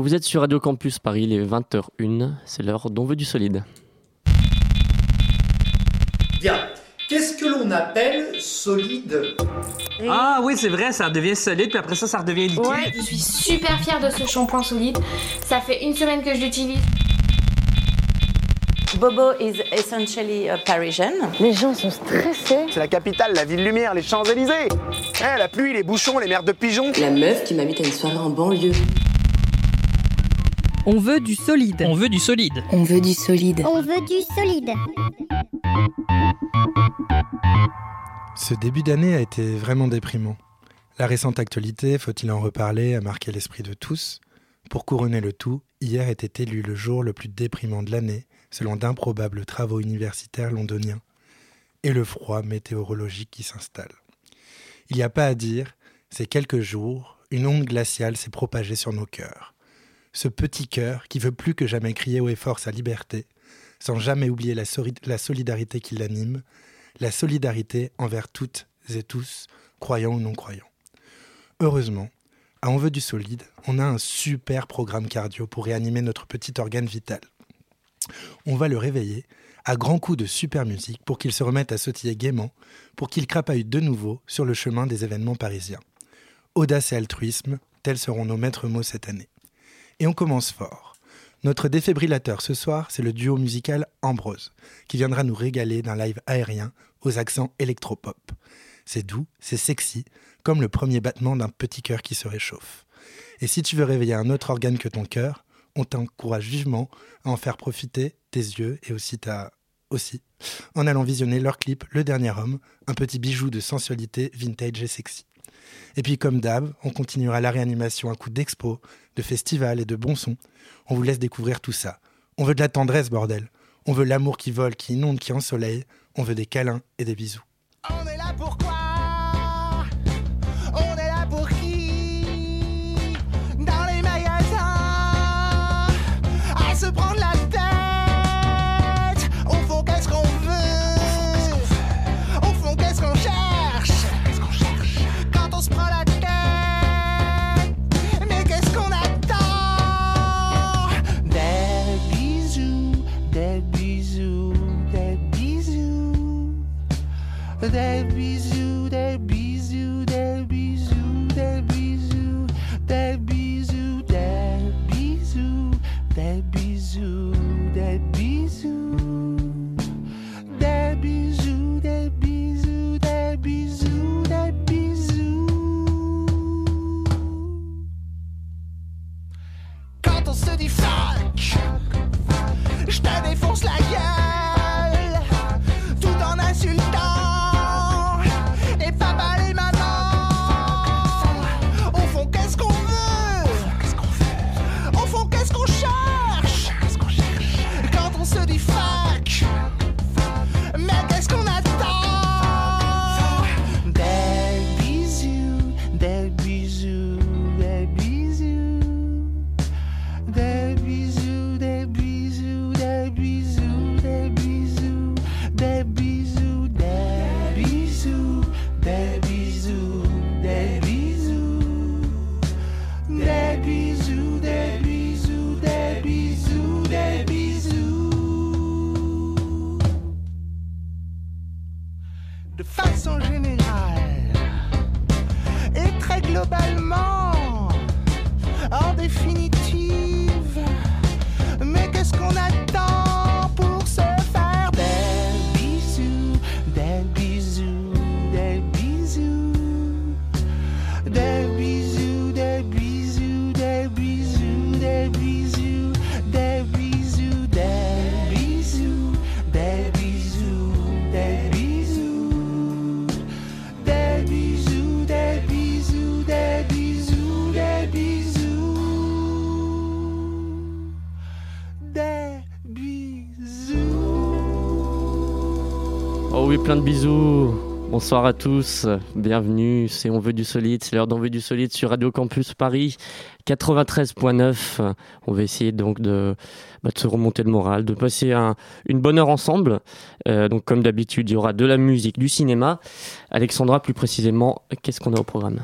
Vous êtes sur Radio Campus Paris, il est 20h01, c'est l'heure d'on veut du solide. Bien, qu'est-ce que l'on appelle solide? Ah oui, c'est vrai, ça devient solide, puis après ça, ça redevient liquide. Ouais, je suis super fière de ce shampoing solide. Ça fait une semaine que je l'utilise. Bobo is essentially a Parisian. Les gens sont stressés. C'est la capitale, la ville lumière, les Champs-Élysées. Eh, la pluie, les bouchons, les merdes de pigeons. La meuf qui m'invite à une soirée en banlieue. On veut du solide. On veut du solide. On veut du solide. On veut du solide. Ce début d'année a été vraiment déprimant. La récente actualité, faut-il en reparler, a marqué l'esprit de tous. Pour couronner le tout, hier était élu le jour le plus déprimant de l'année, selon d'improbables travaux universitaires londoniens, et le froid météorologique qui s'installe. Il n'y a pas à dire, ces quelques jours, une onde glaciale s'est propagée sur nos cœurs. Ce petit cœur qui veut plus que jamais crier haut et fort sa liberté, sans jamais oublier la, solidarité qui l'anime, la solidarité envers toutes et tous, croyants ou non croyants. Heureusement, à On veut du solide, on a un super programme cardio pour réanimer notre petit organe vital. On va le réveiller à grands coups de super musique pour qu'il se remette à sautiller gaiement, pour qu'il crapaille de nouveau sur le chemin des événements parisiens. Audace et altruisme, tels seront nos maîtres mots cette année. Et on commence fort. Notre défibrillateur ce soir, c'est le duo musical Ambrose, qui viendra nous régaler d'un live aérien aux accents électropop. C'est doux, c'est sexy, comme le premier battement d'un petit cœur qui se réchauffe. Et si tu veux réveiller un autre organe que ton cœur, on t'encourage vivement à en faire profiter tes yeux et aussi ta aussi, en allant visionner leur clip Le Dernier Homme, un petit bijou de sensualité vintage et sexy. Et puis comme d'hab, on continuera la réanimation à coup d'expo, de festival et de bon son. On vous laisse découvrir tout ça. On veut de la tendresse, bordel. On veut l'amour qui vole, qui inonde, qui ensoleille. On veut des câlins et des bisous. Plein de bisous. Bonsoir à tous, bienvenue, c'est On veut du solide, c'est l'heure d'On veut du solide sur Radio Campus Paris 93.9. On va essayer donc de, bah, de, se remonter le moral, de passer un, une bonne heure ensemble. Euh, donc comme d'habitude, il y aura de la musique, du cinéma. Alexandra, plus précisément, qu'est-ce qu'on a au programme?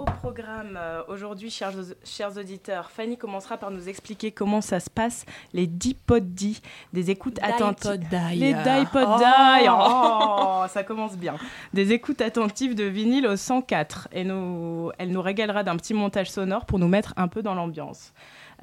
Au programme euh, aujourd'hui, chers, chers auditeurs, Fanny commencera par nous expliquer comment ça se passe, les dipodis, des écoutes attentives. Les dipodis, oh, ça commence bien. Des écoutes attentives de vinyle au 104. Et nous, elle nous régalera d'un petit montage sonore pour nous mettre un peu dans l'ambiance.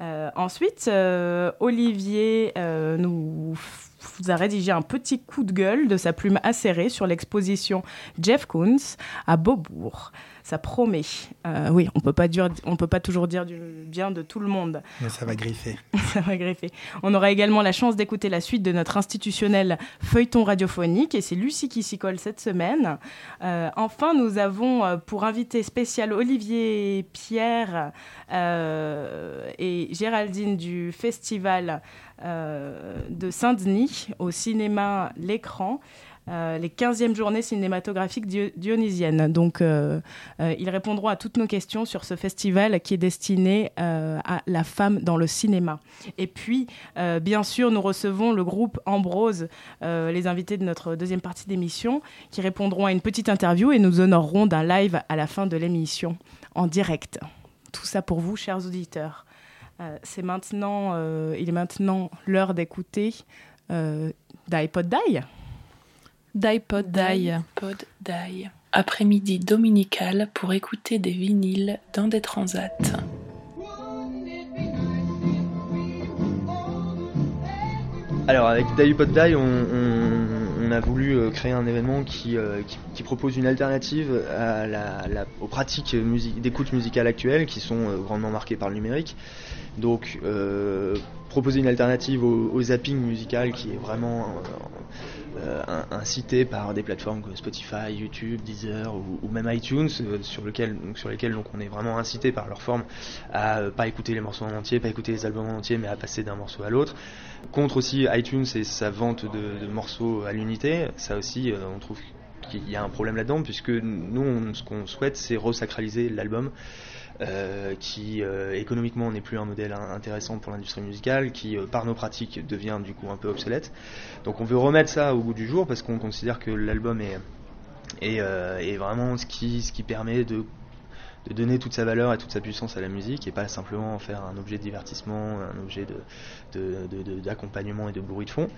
Euh, ensuite, euh, Olivier euh, nous vous a rédigé un petit coup de gueule de sa plume acérée sur l'exposition Jeff Koons à Beaubourg ça promet. Euh, oui, on peut pas dire, on peut pas toujours dire du bien de tout le monde. Mais ça va griffer. ça va griffer. On aura également la chance d'écouter la suite de notre institutionnel feuilleton radiophonique et c'est Lucie qui s'y colle cette semaine. Euh, enfin, nous avons euh, pour invité spécial Olivier Pierre et Géraldine du festival de Saint-Denis au cinéma L'écran. Euh, les 15e journées cinématographiques dionysiennes. Donc, euh, euh, ils répondront à toutes nos questions sur ce festival qui est destiné à la femme dans le cinéma. Et puis, bien sûr, nous recevons le groupe Ambrose, les invités de notre deuxième partie d'émission, qui répondront à une petite interview et nous honorerons d'un live à la fin de l'émission, en direct. Tout ça pour vous, chers auditeurs. C'est maintenant, il est maintenant l'heure d'écouter d'iPod Die. d'iPod Die. Die. Après-midi dominical pour écouter des vinyles dans des transats. Alors avec d'iPod Die, on, a voulu euh, créer un événement euh, qui, propose une alternative aux pratiques d'écoute musicale actuelles qui sont euh, grandement marquées par le numérique. Donc proposer une alternative au, zapping musical qui est vraiment euh, incité par des plateformes comme Spotify, YouTube, Deezer ou, même iTunes, euh, sur, lesquelles donc, on est vraiment incité par leur forme à euh, pas écouter les morceaux en entier, pas écouter les albums en entier, mais à passer d'un morceau à l'autre. Contre aussi iTunes et sa vente de, morceaux à l'unité, ça aussi on trouve qu'il y a un problème là-dedans, puisque nous, ce qu'on souhaite, c'est resacraliser l'album. Euh, qui euh, économiquement n'est plus un modèle intéressant pour l'industrie musicale, qui euh, par nos pratiques devient du coup un peu obsolète. Donc on veut remettre ça au goût du jour parce qu'on considère que l'album est, est, vraiment ce qui, ce qui permet de donner toute sa valeur et toute sa puissance à la musique et pas simplement en faire un objet de divertissement, un objet d'accompagnement de, et de bruit de fond.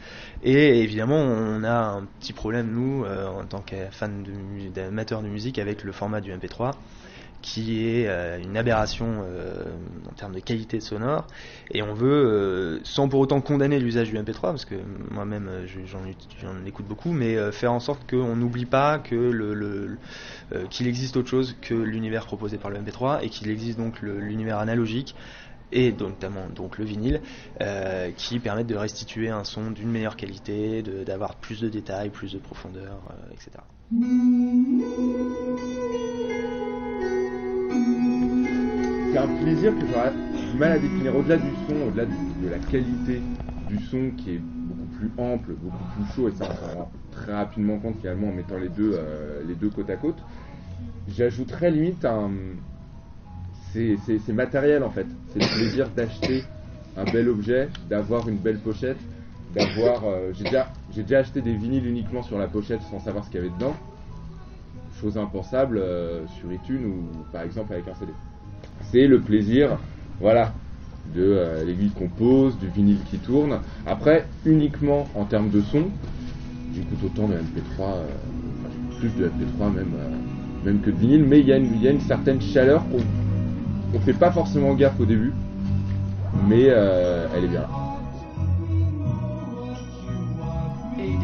Et évidemment, on a un petit problème, nous, en tant que fans de musique, avec le format du MP3 qui est euh, une aberration euh, en termes de qualité sonore et on veut euh, sans pour autant condamner l'usage du MP3 parce que moi-même j'en écoute beaucoup mais faire en sorte qu'on n'oublie pas que le, qu'il existe autre chose que l'univers proposé par le MP3 et qu'il existe donc l'univers analogique et notamment donc le vinyle qui permettent de restituer un son d'une meilleure qualité, d'avoir plus de détails, plus de profondeur, etc. c'est un plaisir que j'aurais du mal à définir. Au-delà du son, au-delà de, la qualité du son qui est beaucoup plus ample, beaucoup plus chaud, et ça on s'en rend très rapidement compte finalement en mettant les deux, euh, les côte à côte, j'ajouterais limite un. C'est matériel en fait. C'est le plaisir d'acheter un bel objet, d'avoir une belle pochette, d'avoir. Euh, j'ai déjà, déjà acheté des vinyles uniquement sur la pochette sans savoir ce qu'il y avait dedans. Chose impensable euh, sur iTunes ou par exemple avec un CD c'est le plaisir, voilà, de euh, l'aiguille qu'on pose, du vinyle qui tourne. Après, uniquement en termes de son, j'écoute autant de MP3, euh, plus de MP3 même, euh, même que de vinyle, mais il y, a une certaine chaleur qu'on ne fait pas forcément gaffe au début, mais elle est bien là.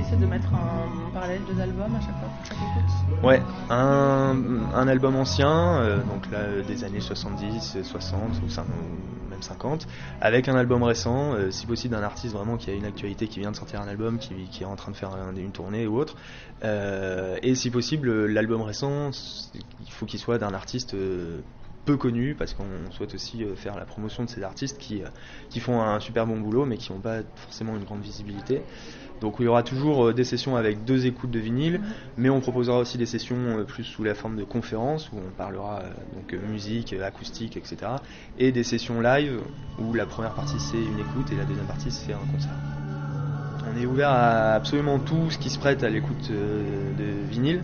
Essaie de mettre un, parallèle deux albums à chaque fois écoute Ouais, un, un album ancien, euh, donc là des années 70, 60 ou, même 50, avec un album récent, euh, si possible d'un artiste vraiment qui a une actualité, qui vient de sortir un album, qui, qui est en train de faire une tournée ou autre. Euh, et si possible, l'album récent, il faut qu'il soit d'un artiste peu connu parce qu'on souhaite aussi faire la promotion de ces artistes qui, qui font un super bon boulot mais qui n'ont pas forcément une grande visibilité. Donc il y aura toujours euh, des sessions avec deux écoutes de vinyle, mais on proposera aussi des sessions euh, plus sous la forme de conférences où on parlera euh, donc musique, acoustique, etc. Et des sessions live où la première partie c'est une écoute et la deuxième partie c'est un concert. on est ouvert à absolument tout ce qui se prête à l'écoute de vinyle.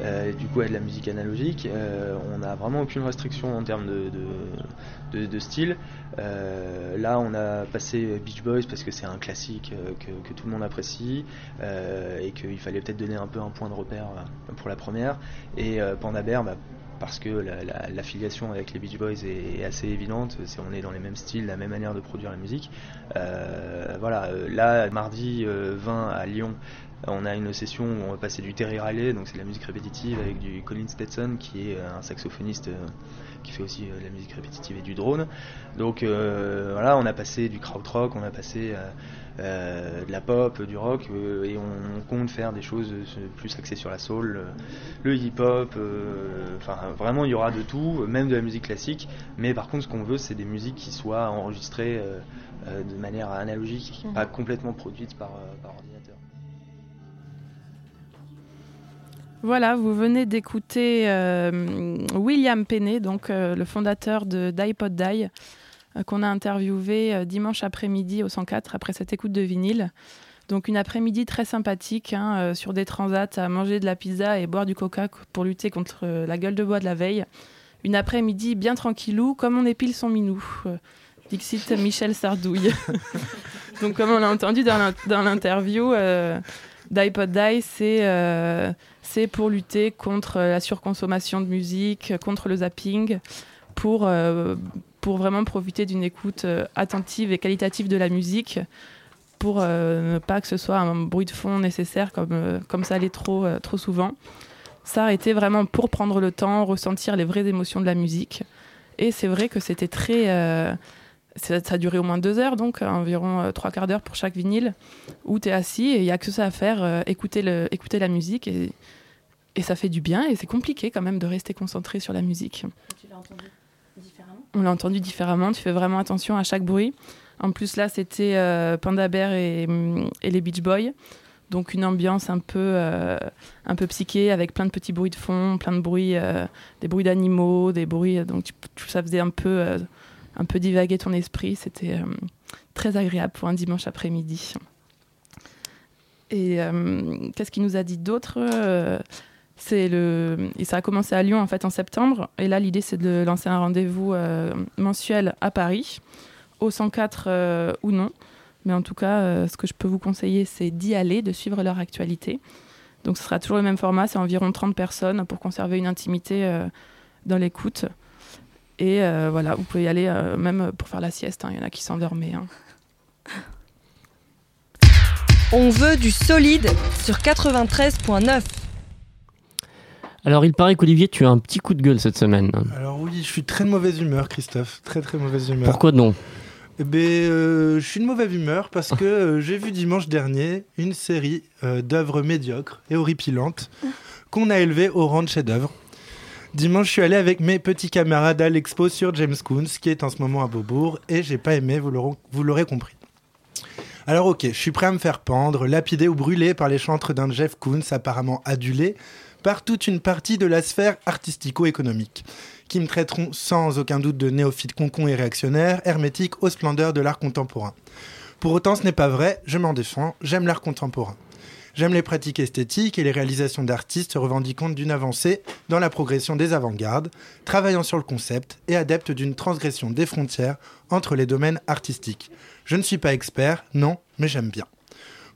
Euh, du coup, à de la musique analogique. Euh, on n'a vraiment aucune restriction en termes de, style. Euh, là, on a passé Beach Boys parce que c'est un classique que, tout le monde apprécie et qu'il fallait peut-être donner un peu un point de repère pour la première. Et Panda bah, parce que l'affiliation avec les Beach Boys est, assez évidente, on est dans les mêmes styles, la même manière de produire la musique. voilà, là, mardi 20 à Lyon, on a une session où on va passer du Terry Riley, donc c'est de la musique répétitive, avec du Colin Stetson, qui est un saxophoniste euh, qui fait aussi euh, de la musique répétitive et du drone. Donc euh, voilà, on a passé du krautrock, on a passé de la pop, du rock, et on, compte faire des choses plus axées sur la soul, le hip-hop, enfin vraiment il y aura de tout, même de la musique classique, mais par contre ce qu'on veut c'est des musiques qui soient enregistrées de manière analogique, pas complètement produites par, par ordinateur. Voilà, vous venez d'écouter euh, William Penney, donc euh, le fondateur de d'iPod Die, euh, qu'on a interviewé dimanche après-midi au 104 après cette écoute de vinyle. Donc une après-midi très sympathique hein, sur des transats à manger de la pizza et boire du coca pour lutter contre la gueule de bois de la veille. Une après-midi bien tranquillou, comme on épile son minou. Dixit Michel Sardouille. Donc comme on l'a entendu dans l'interview, d'iPod Die, c'est c'est pour lutter contre la surconsommation de musique, contre le zapping, pour, euh, pour vraiment profiter d'une écoute euh, attentive et qualitative de la musique, pour euh, ne pas que ce soit un bruit de fond nécessaire comme, comme ça l'est trop, trop souvent. Ça été vraiment pour prendre le temps, ressentir les vraies émotions de la musique. Et c'est vrai que c'était très ça, a duré au moins deux heures, donc environ trois quarts d'heure pour chaque vinyle, où tu es assis et il n'y a que ça à faire, écouter, le, écouter la musique. Et et ça fait du bien et c'est compliqué quand même de rester concentré sur la musique. Tu l'as entendu différemment? On l'a entendu différemment, tu fais vraiment attention à chaque bruit. En plus là c'était euh, Panda Bear et, les Beach Boys. Donc une ambiance un peu, euh, un peu psyché avec plein de petits bruits de fond, plein de bruits, euh, des bruits d'animaux, des bruits. Donc ça faisait un peu, un peu divaguer ton esprit. C'était très agréable pour un dimanche après-midi. Et qu'est-ce qu'il nous a dit d'autre? C'est le et ça a commencé à Lyon en fait en septembre et là l'idée c'est de lancer un rendez-vous euh, mensuel à Paris au 104 euh, ou non mais en tout cas euh, ce que je peux vous conseiller c'est d'y aller de suivre leur actualité donc ce sera toujours le même format c'est environ 30 personnes pour conserver une intimité dans l'écoute et voilà vous pouvez y aller même pour faire la sieste hein. il y en a qui s'endormaient hein. on veut du solide sur 93.9 alors, il paraît qu'Olivier, tu as un petit coup de gueule cette semaine. Alors oui, je suis très de mauvaise humeur, Christophe. Très très mauvaise humeur. Pourquoi non eh ben, euh, je suis de mauvaise humeur parce que euh, j'ai vu dimanche dernier une série euh, d'œuvres médiocres et horripilantes qu'on a élevées au rang de chef-d'œuvre. Dimanche, je suis allé avec mes petits camarades à l'expo sur James Coons, qui est en ce moment à Beaubourg, et j'ai pas aimé, vous l'aurez compris. Alors ok, je suis prêt à me faire pendre, lapider ou brûler par les chantres d'un Jeff Koons apparemment adulé, par toute une partie de la sphère artistico-économique, qui me traiteront sans aucun doute de néophyte concon et réactionnaire, hermétique aux splendeurs de l'art contemporain. Pour autant, ce n'est pas vrai, je m'en défends, j'aime l'art contemporain. J'aime les pratiques esthétiques et les réalisations d'artistes revendiquant d'une avancée dans la progression des avant-gardes, travaillant sur le concept et adepte d'une transgression des frontières entre les domaines artistiques. Je ne suis pas expert, non, mais j'aime bien.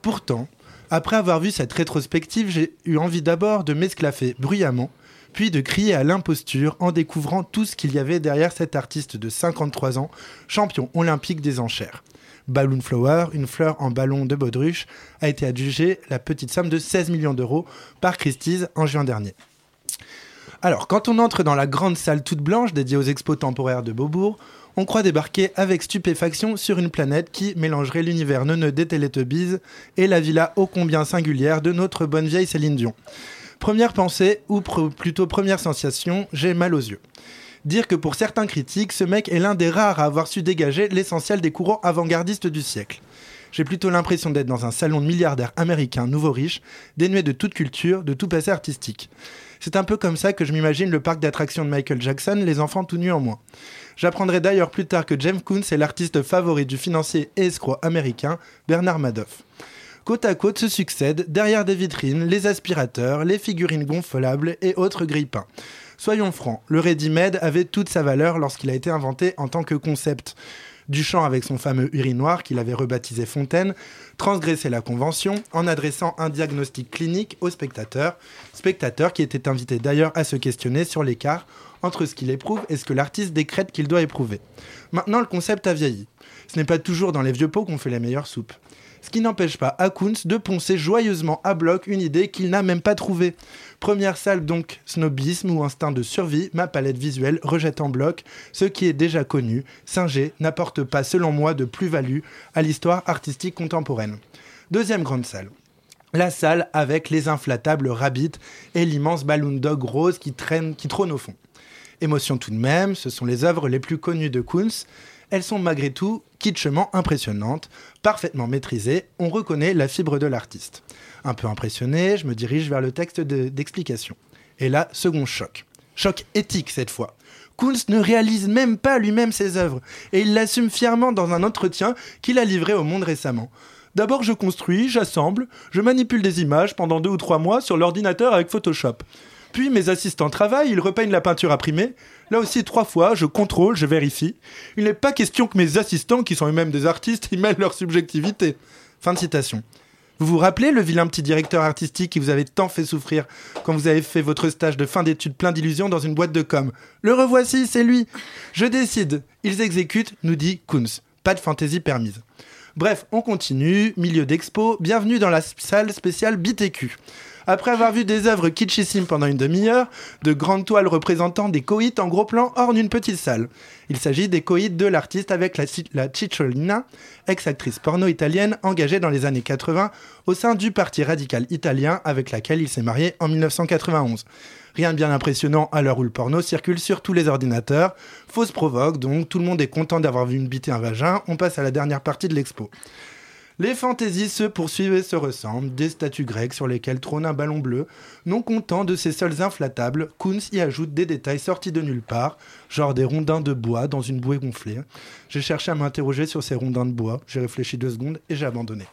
Pourtant, après avoir vu cette rétrospective, j'ai eu envie d'abord de m'esclaffer bruyamment, puis de crier à l'imposture en découvrant tout ce qu'il y avait derrière cet artiste de 53 ans, champion olympique des enchères. Balloon Flower, une fleur en ballon de baudruche, a été adjugée la petite somme de 16 millions d'euros par Christie's en juin dernier. Alors, quand on entre dans la grande salle toute blanche dédiée aux expos temporaires de Beaubourg, on croit débarquer avec stupéfaction sur une planète qui mélangerait l'univers neuneux des Teletubbies et la villa ô combien singulière de notre bonne vieille Céline Dion. Première pensée, ou plutôt première sensation, j'ai mal aux yeux. Dire que pour certains critiques, ce mec est l'un des rares à avoir su dégager l'essentiel des courants avant-gardistes du siècle. J'ai plutôt l'impression d'être dans un salon de milliardaires américains nouveau riches, dénué de toute culture, de tout passé artistique. C'est un peu comme ça que je m'imagine le parc d'attractions de Michael Jackson, les enfants tout nus en moins. J'apprendrai d'ailleurs plus tard que James Coons est l'artiste favori du financier et escroc américain Bernard Madoff. Côte à côte se succèdent, derrière des vitrines, les aspirateurs, les figurines gonflables et autres grille-pains. Soyons francs, le ready-made avait toute sa valeur lorsqu'il a été inventé en tant que concept. Duchamp, avec son fameux urinoir qu'il avait rebaptisé Fontaine, transgressait la convention en adressant un diagnostic clinique aux spectateurs, spectateurs qui étaient invités d'ailleurs à se questionner sur l'écart entre ce qu'il éprouve et ce que l'artiste décrète qu'il doit éprouver. Maintenant, le concept a vieilli. Ce n'est pas toujours dans les vieux pots qu'on fait les meilleures soupes. Ce qui n'empêche pas Akuns de poncer joyeusement à bloc une idée qu'il n'a même pas trouvée. Première salle donc, snobisme ou instinct de survie, ma palette visuelle rejette en bloc ce qui est déjà connu. Singer n'apporte pas, selon moi, de plus-value à l'histoire artistique contemporaine. Deuxième grande salle. La salle avec les inflatables rabbits et l'immense balloon dog rose qui trône au fond. Émotion tout de même, ce sont les œuvres les plus connues de Kunz. Elles sont malgré tout kitschement impressionnantes, parfaitement maîtrisées, on reconnaît la fibre de l'artiste. Un peu impressionné, je me dirige vers le texte d'explication. et là, second choc. Choc éthique cette fois. Kunz ne réalise même pas lui-même ses œuvres, et il l'assume fièrement dans un entretien qu'il a livré au monde récemment. D'abord, je construis, j'assemble, je manipule des images pendant deux ou trois mois sur l'ordinateur avec Photoshop. Puis mes assistants travaillent, ils repeignent la peinture imprimée. Là aussi, trois fois, je contrôle, je vérifie. Il n'est pas question que mes assistants, qui sont eux-mêmes des artistes, y mêlent leur subjectivité. Fin de citation. Vous vous rappelez le vilain petit directeur artistique qui vous avait tant fait souffrir quand vous avez fait votre stage de fin d'études plein d'illusions dans une boîte de com Le revoici, c'est lui Je décide. Ils exécutent, nous dit Kunz. Pas de fantaisie permise. Bref, on continue. Milieu d'expo. Bienvenue dans la salle spéciale BTQ. Après avoir vu des œuvres kitschissimes pendant une demi-heure, de grandes toiles représentant des coïts en gros plan ornent une petite salle. Il s'agit des coïts de l'artiste avec la, la Cicciolina, ex-actrice porno italienne engagée dans les années 80 au sein du parti radical italien avec laquelle il s'est marié en 1991. Rien de bien impressionnant à l'heure où le porno circule sur tous les ordinateurs. Fausse provoque, donc tout le monde est content d'avoir vu une bite et un vagin. On passe à la dernière partie de l'expo. Les fantaisies se poursuivent et se ressemblent, des statues grecques sur lesquelles trône un ballon bleu. Non content de ces sols inflatables, Kunz y ajoute des détails sortis de nulle part, genre des rondins de bois dans une bouée gonflée. J'ai cherché à m'interroger sur ces rondins de bois, j'ai réfléchi deux secondes et j'ai abandonné.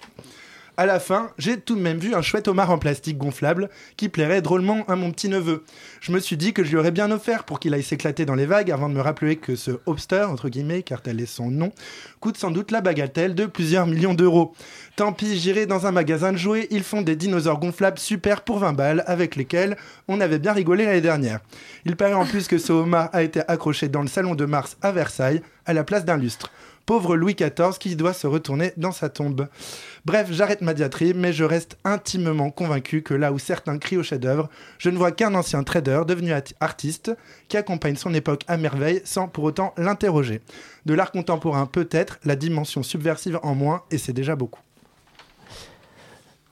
À la fin, j'ai tout de même vu un chouette homard en plastique gonflable qui plairait drôlement à mon petit neveu. Je me suis dit que je lui aurais bien offert pour qu'il aille s'éclater dans les vagues avant de me rappeler que ce hopster, entre guillemets, car tel est son nom, coûte sans doute la bagatelle de plusieurs millions d'euros. Tant pis, j'irai dans un magasin de jouets, ils font des dinosaures gonflables super pour 20 balles avec lesquels on avait bien rigolé l'année dernière. Il paraît en plus que ce homard a été accroché dans le salon de Mars à Versailles à la place d'un lustre. Pauvre Louis XIV qui doit se retourner dans sa tombe. Bref, j'arrête ma diatribe, mais je reste intimement convaincu que là où certains crient au chef-d'œuvre, je ne vois qu'un ancien trader devenu artiste qui accompagne son époque à merveille sans pour autant l'interroger. De l'art contemporain, peut-être, la dimension subversive en moins, et c'est déjà beaucoup.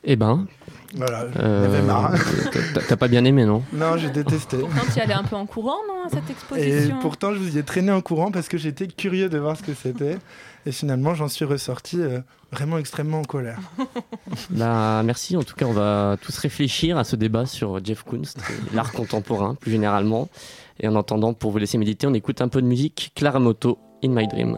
Eh ben. Voilà, euh, marre. T'as pas bien aimé, non? Non, j'ai détesté. Pourtant, tu y allais un peu en courant, non, à cette exposition? Et pourtant, je vous y ai traîné en courant parce que j'étais curieux de voir ce que c'était. Et finalement, j'en suis ressorti euh, vraiment extrêmement en colère. Bah, merci. En tout cas, on va tous réfléchir à ce débat sur Jeff Koons, l'art contemporain plus généralement. Et en attendant, pour vous laisser méditer, on écoute un peu de musique. Clara Moto, In My Dream.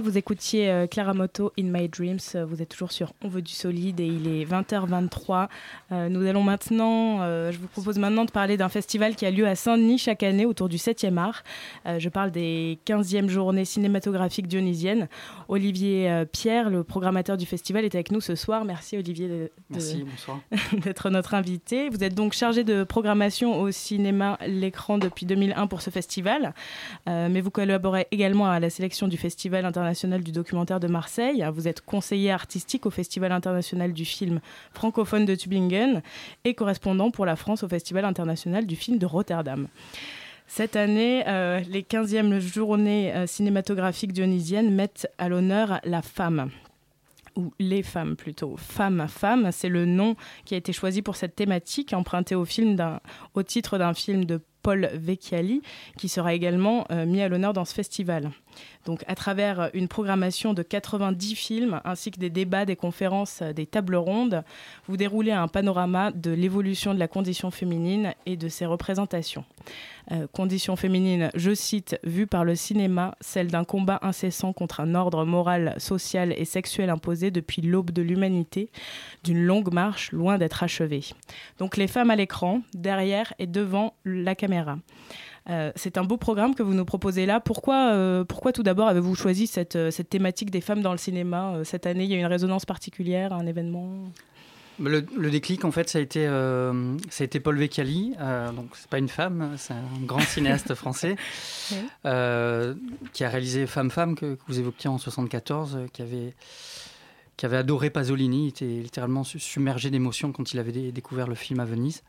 Vous écoutiez euh, Clara Moto In My Dreams. Euh, vous êtes toujours sur On veut du solide et il est 20h23. Euh, nous allons maintenant, je vous propose maintenant de parler d'un festival qui a lieu à Saint-Denis chaque année autour du 7e art. je parle des 15e journées cinématographiques dionysiennes. Olivier Pierre, le programmateur du festival, est avec nous ce soir. Merci Olivier de, d'être notre invité. Vous êtes donc chargé de programmation au cinéma L'écran depuis 2001 pour ce festival, mais vous collaborez également à la sélection du festival Festival international du documentaire de Marseille. Vous êtes conseiller artistique au Festival international du film francophone de Tübingen et correspondant pour la France au Festival international du film de Rotterdam. Cette année, euh, les 15e journées euh, cinématographiques dionysiennes mettent à l'honneur la femme ou les femmes plutôt. Femme, femme, c'est le nom qui a été choisi pour cette thématique, emprunté au, au titre d'un film de Paul Vecchiali, qui sera également euh, mis à l'honneur dans ce festival. Donc, à travers une programmation de 90 films, ainsi que des débats, des conférences, euh, des tables rondes, vous déroulez un panorama de l'évolution de la condition féminine et de ses représentations. Euh, condition féminine, je cite, vue par le cinéma, celle d'un combat incessant contre un ordre moral, social et sexuel imposé depuis l'aube de l'humanité, d'une longue marche loin d'être achevée. Donc les femmes à l'écran, derrière et devant la caméra. Euh, c'est un beau programme que vous nous proposez là. Pourquoi, euh, pourquoi tout d'abord avez-vous choisi cette, euh, cette, thématique des femmes dans le cinéma Cette année, il y a une résonance particulière, un événement? Le, déclic, en fait, ça a été, ça a été Paul Vecchiali. donc, c'est pas une femme, c'est un grand cinéaste français qui a réalisé Femme Femme que, vous évoquiez en 74, qui avait qui avait adoré Pasolini, il était littéralement submergé d'émotions quand il avait découvert le film à Venise.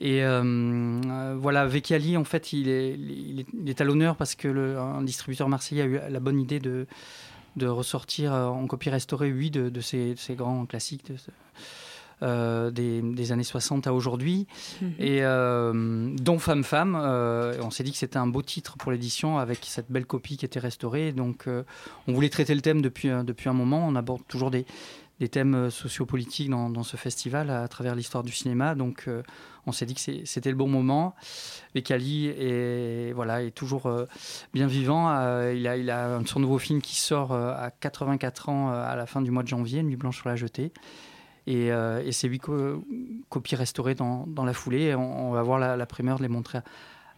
Et euh, euh, voilà, Vecchiali, en fait, il est, il est, à l'honneur parce que le, un distributeur marseillais a eu la bonne idée de, de ressortir euh, en copie restaurée huit de, de, ces, ces, grands classiques. Euh, des, des, années 60 à aujourd'hui, mhm. et euh, dont Femme Femme. Euh, on s'est dit que c'était un beau titre pour l'édition avec cette belle copie qui était restaurée. Donc, on voulait traiter le thème depuis, depuis un moment. On aborde toujours des, des thèmes sociopolitiques dans, dans, ce festival à, travers l'histoire du cinéma. Donc, on s'est dit que c'était le bon moment. Et est, voilà, est toujours bien vivant. il, a, il a son nouveau film qui sort à 84 ans à la fin du mois de janvier, Nuit blanche sur la jetée. Et, et c'est huit copies restaurées dans, dans, la foulée. On, va avoir la, la, primeur de les montrer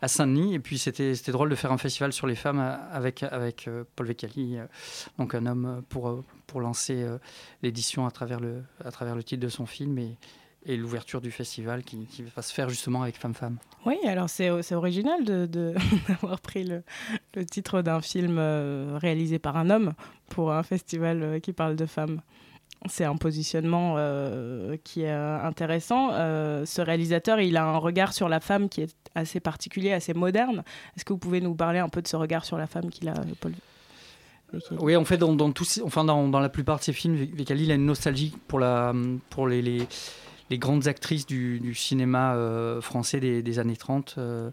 à, Saint-Denis. Et puis c'était drôle de faire un festival sur les femmes avec, avec Paul Vecchiali, donc un homme pour, pour lancer l'édition à, travers le, à travers le titre de son film. Et l'ouverture du festival qui, qui, va se faire justement avec Femme Femme. Oui, alors c'est original d'avoir de, d'avoir pris le, le titre d'un film euh, réalisé par un homme pour un festival euh, qui parle de femmes. C'est un positionnement euh, qui est intéressant. Euh, ce réalisateur, il a un regard sur la femme qui est assez particulier, assez moderne. Est-ce que vous pouvez nous parler un peu de ce regard sur la femme qu'il a, Paul oui, en fait, dans, dans, tous, enfin, dans, dans, la plupart de ses films, Vekali, il a une nostalgie pour, la, pour les, les, les grandes actrices du, cinéma euh, français des, années 30. Euh,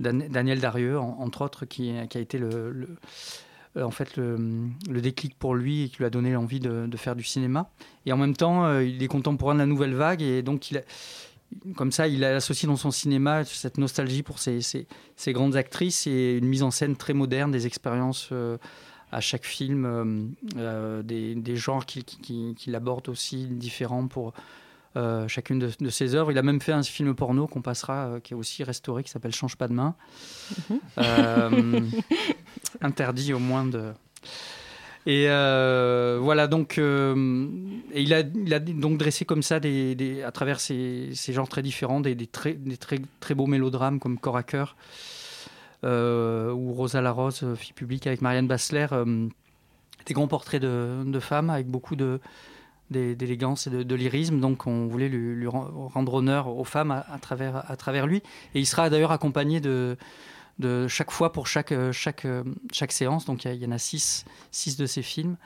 Daniel Darieux, entre autres, qui, a été le, euh, en fait le, déclic pour lui et qui lui a donné l'envie de, faire du cinéma. Et en même temps, il est contemporain de la nouvelle vague et donc comme ça, il a associé dans son cinéma cette nostalgie pour ces, grandes actrices et une mise en scène très moderne, des expériences à chaque film, des, genres qu'il qui, qui, qui aborde aussi différents pour euh, chacune de, de, ses œuvres. Il a même fait un film porno qu'on passera, euh, qui est aussi restauré, qui s'appelle Change pas de main. Mm -hmm. interdit au moins de. Et euh, voilà, donc, euh, et il, a, il a donc dressé comme ça, des, des, à travers ces, ces, genres très différents, des, des, très, des très, très beaux mélodrames comme Corps à cœur euh, ou Rosa la Rose, fille publique avec Marianne Bassler, euh, des grands portraits de, de, femmes avec beaucoup de d'élégance et de, lyrisme. Donc on voulait lui, rendre honneur aux femmes à, travers, à travers lui. Et il sera d'ailleurs accompagné de de chaque fois pour chaque, chaque, chaque séance. Donc il y, en a six, six de ces films.